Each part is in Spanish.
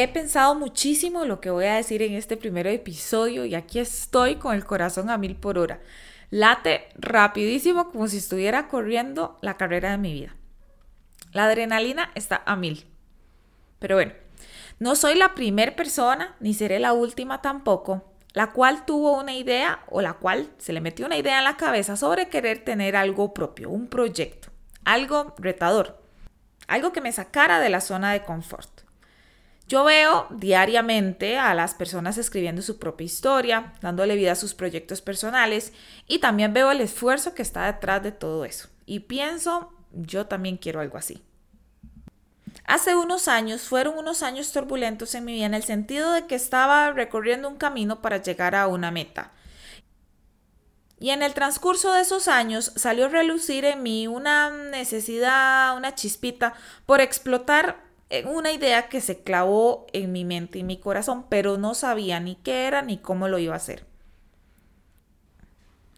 He pensado muchísimo lo que voy a decir en este primer episodio y aquí estoy con el corazón a mil por hora. Late rapidísimo como si estuviera corriendo la carrera de mi vida. La adrenalina está a mil. Pero bueno, no soy la primera persona, ni seré la última tampoco, la cual tuvo una idea o la cual se le metió una idea en la cabeza sobre querer tener algo propio, un proyecto, algo retador, algo que me sacara de la zona de confort. Yo veo diariamente a las personas escribiendo su propia historia, dándole vida a sus proyectos personales y también veo el esfuerzo que está detrás de todo eso. Y pienso, yo también quiero algo así. Hace unos años fueron unos años turbulentos en mi vida en el sentido de que estaba recorriendo un camino para llegar a una meta. Y en el transcurso de esos años salió a relucir en mí una necesidad, una chispita por explotar una idea que se clavó en mi mente y mi corazón, pero no sabía ni qué era ni cómo lo iba a hacer.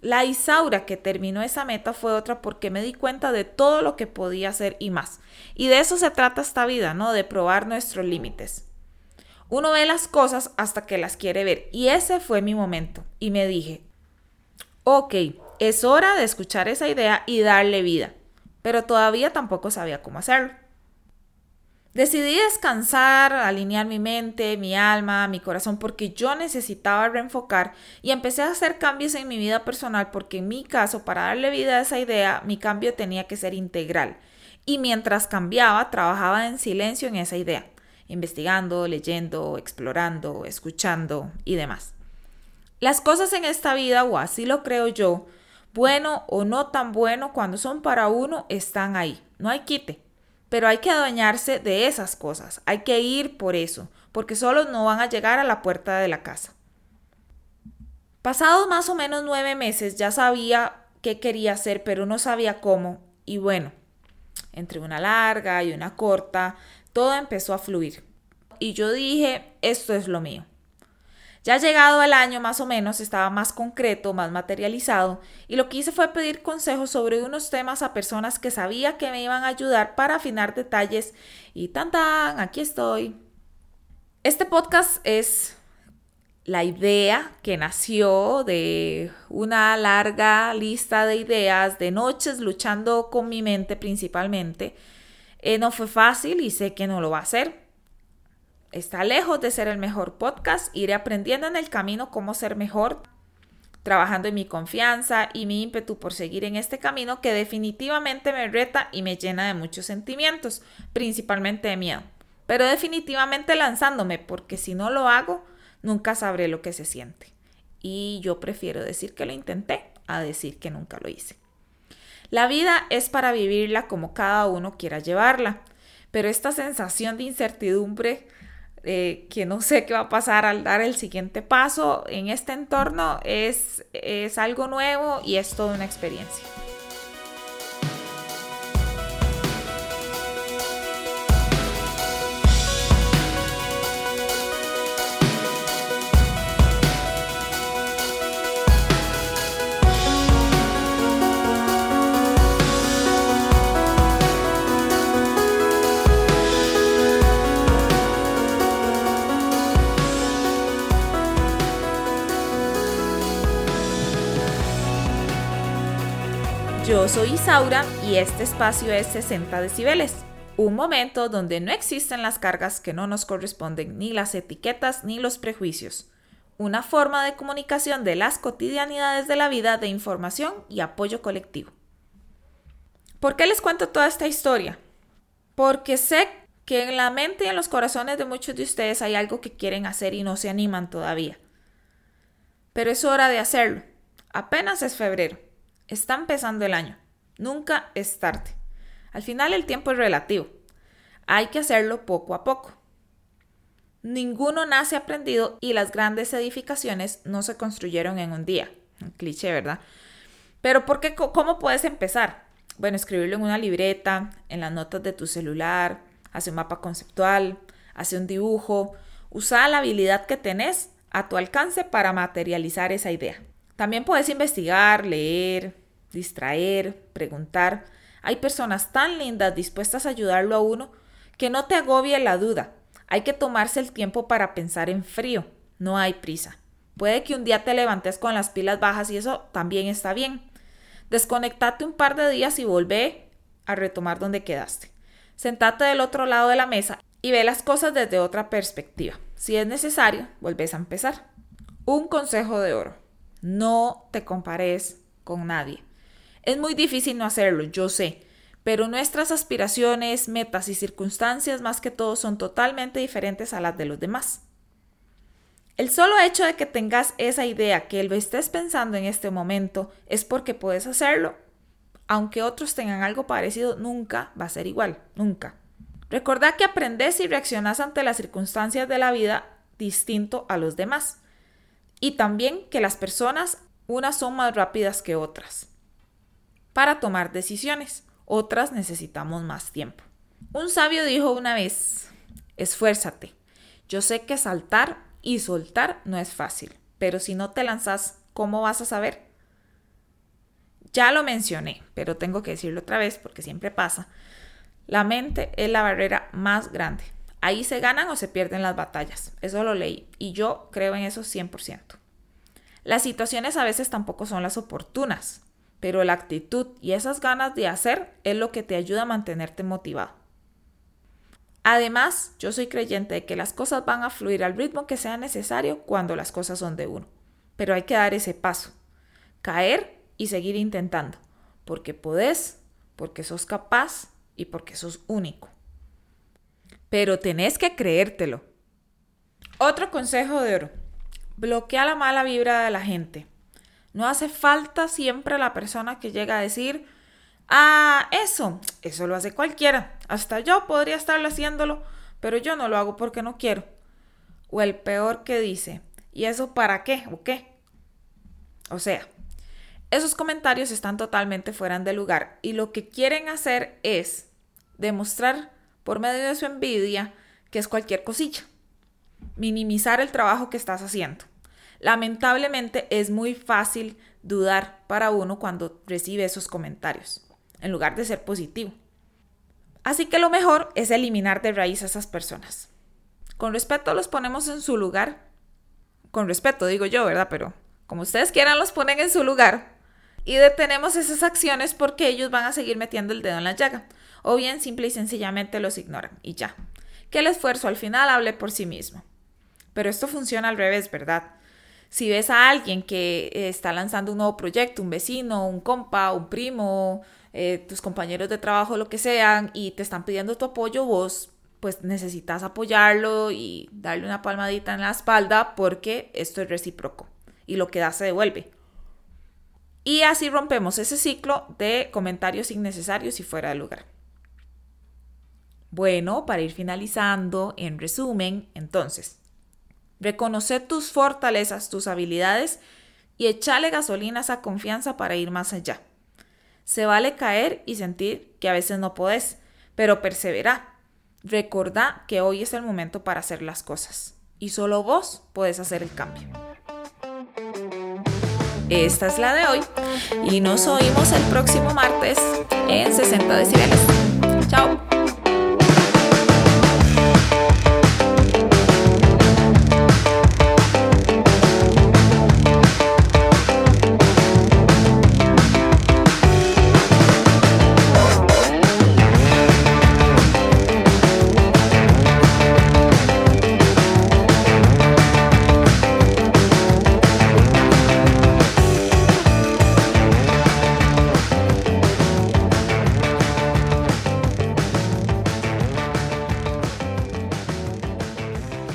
La Isaura que terminó esa meta fue otra porque me di cuenta de todo lo que podía hacer y más. Y de eso se trata esta vida, ¿no? De probar nuestros límites. Uno ve las cosas hasta que las quiere ver. Y ese fue mi momento. Y me dije, ok, es hora de escuchar esa idea y darle vida. Pero todavía tampoco sabía cómo hacerlo. Decidí descansar, alinear mi mente, mi alma, mi corazón, porque yo necesitaba reenfocar y empecé a hacer cambios en mi vida personal porque en mi caso, para darle vida a esa idea, mi cambio tenía que ser integral. Y mientras cambiaba, trabajaba en silencio en esa idea, investigando, leyendo, explorando, escuchando y demás. Las cosas en esta vida, o así lo creo yo, bueno o no tan bueno, cuando son para uno, están ahí. No hay quite. Pero hay que adueñarse de esas cosas, hay que ir por eso, porque solos no van a llegar a la puerta de la casa. Pasados más o menos nueve meses ya sabía qué quería hacer, pero no sabía cómo. Y bueno, entre una larga y una corta, todo empezó a fluir. Y yo dije, esto es lo mío. Ya llegado el año más o menos estaba más concreto, más materializado y lo que hice fue pedir consejos sobre unos temas a personas que sabía que me iban a ayudar para afinar detalles y tan tan, aquí estoy. Este podcast es la idea que nació de una larga lista de ideas, de noches luchando con mi mente principalmente. Eh, no fue fácil y sé que no lo va a ser está lejos de ser el mejor podcast. Iré aprendiendo en el camino cómo ser mejor, trabajando en mi confianza y mi ímpetu por seguir en este camino que definitivamente me reta y me llena de muchos sentimientos, principalmente de miedo. Pero definitivamente lanzándome, porque si no lo hago, nunca sabré lo que se siente. Y yo prefiero decir que lo intenté a decir que nunca lo hice. La vida es para vivirla como cada uno quiera llevarla, pero esta sensación de incertidumbre eh, que no sé qué va a pasar al dar el siguiente paso en este entorno es, es algo nuevo y es toda una experiencia. Soy Isaura y este espacio es 60 decibeles, un momento donde no existen las cargas que no nos corresponden, ni las etiquetas ni los prejuicios. Una forma de comunicación de las cotidianidades de la vida de información y apoyo colectivo. ¿Por qué les cuento toda esta historia? Porque sé que en la mente y en los corazones de muchos de ustedes hay algo que quieren hacer y no se animan todavía. Pero es hora de hacerlo. Apenas es febrero. Está empezando el año. Nunca es tarde. Al final el tiempo es relativo. Hay que hacerlo poco a poco. Ninguno nace aprendido y las grandes edificaciones no se construyeron en un día. Un cliché, ¿verdad? Pero ¿por qué? ¿Cómo puedes empezar? Bueno, escribirlo en una libreta, en las notas de tu celular, hace un mapa conceptual, hace un dibujo, usa la habilidad que tenés a tu alcance para materializar esa idea. También puedes investigar, leer, distraer, preguntar. Hay personas tan lindas dispuestas a ayudarlo a uno que no te agobie la duda. Hay que tomarse el tiempo para pensar en frío, no hay prisa. Puede que un día te levantes con las pilas bajas y eso también está bien. Desconectate un par de días y volvé a retomar donde quedaste. Sentate del otro lado de la mesa y ve las cosas desde otra perspectiva. Si es necesario, volvés a empezar. Un consejo de oro. No te compares con nadie. Es muy difícil no hacerlo, yo sé, pero nuestras aspiraciones, metas y circunstancias más que todo son totalmente diferentes a las de los demás. El solo hecho de que tengas esa idea, que lo estés pensando en este momento, es porque puedes hacerlo. Aunque otros tengan algo parecido, nunca va a ser igual, nunca. Recordad que aprendes y reaccionas ante las circunstancias de la vida distinto a los demás. Y también que las personas, unas son más rápidas que otras. Para tomar decisiones, otras necesitamos más tiempo. Un sabio dijo una vez, esfuérzate. Yo sé que saltar y soltar no es fácil, pero si no te lanzas, ¿cómo vas a saber? Ya lo mencioné, pero tengo que decirlo otra vez porque siempre pasa. La mente es la barrera más grande. Ahí se ganan o se pierden las batallas. Eso lo leí y yo creo en eso 100%. Las situaciones a veces tampoco son las oportunas, pero la actitud y esas ganas de hacer es lo que te ayuda a mantenerte motivado. Además, yo soy creyente de que las cosas van a fluir al ritmo que sea necesario cuando las cosas son de uno. Pero hay que dar ese paso, caer y seguir intentando, porque podés, porque sos capaz y porque sos único. Pero tenés que creértelo. Otro consejo de oro. Bloquea la mala vibra de la gente. No hace falta siempre la persona que llega a decir, Ah, eso, eso lo hace cualquiera. Hasta yo podría estarlo haciéndolo, pero yo no lo hago porque no quiero. O el peor que dice, ¿y eso para qué o qué? O sea, esos comentarios están totalmente fuera de lugar y lo que quieren hacer es demostrar por medio de su envidia que es cualquier cosilla. Minimizar el trabajo que estás haciendo. Lamentablemente es muy fácil dudar para uno cuando recibe esos comentarios en lugar de ser positivo. Así que lo mejor es eliminar de raíz a esas personas. Con respeto los ponemos en su lugar. Con respeto digo yo, ¿verdad? Pero como ustedes quieran los ponen en su lugar. Y detenemos esas acciones porque ellos van a seguir metiendo el dedo en la llaga. O bien simple y sencillamente los ignoran y ya. Que el esfuerzo al final hable por sí mismo. Pero esto funciona al revés, ¿verdad? Si ves a alguien que está lanzando un nuevo proyecto, un vecino, un compa, un primo, eh, tus compañeros de trabajo, lo que sean, y te están pidiendo tu apoyo, vos pues necesitas apoyarlo y darle una palmadita en la espalda porque esto es recíproco y lo que da se devuelve. Y así rompemos ese ciclo de comentarios innecesarios y fuera de lugar. Bueno, para ir finalizando, en resumen, entonces, reconoce tus fortalezas, tus habilidades y echale gasolina a esa confianza para ir más allá. Se vale caer y sentir que a veces no podés, pero persevera. Recordá que hoy es el momento para hacer las cosas y solo vos podés hacer el cambio. Esta es la de hoy y nos oímos el próximo martes en 60 decibeles.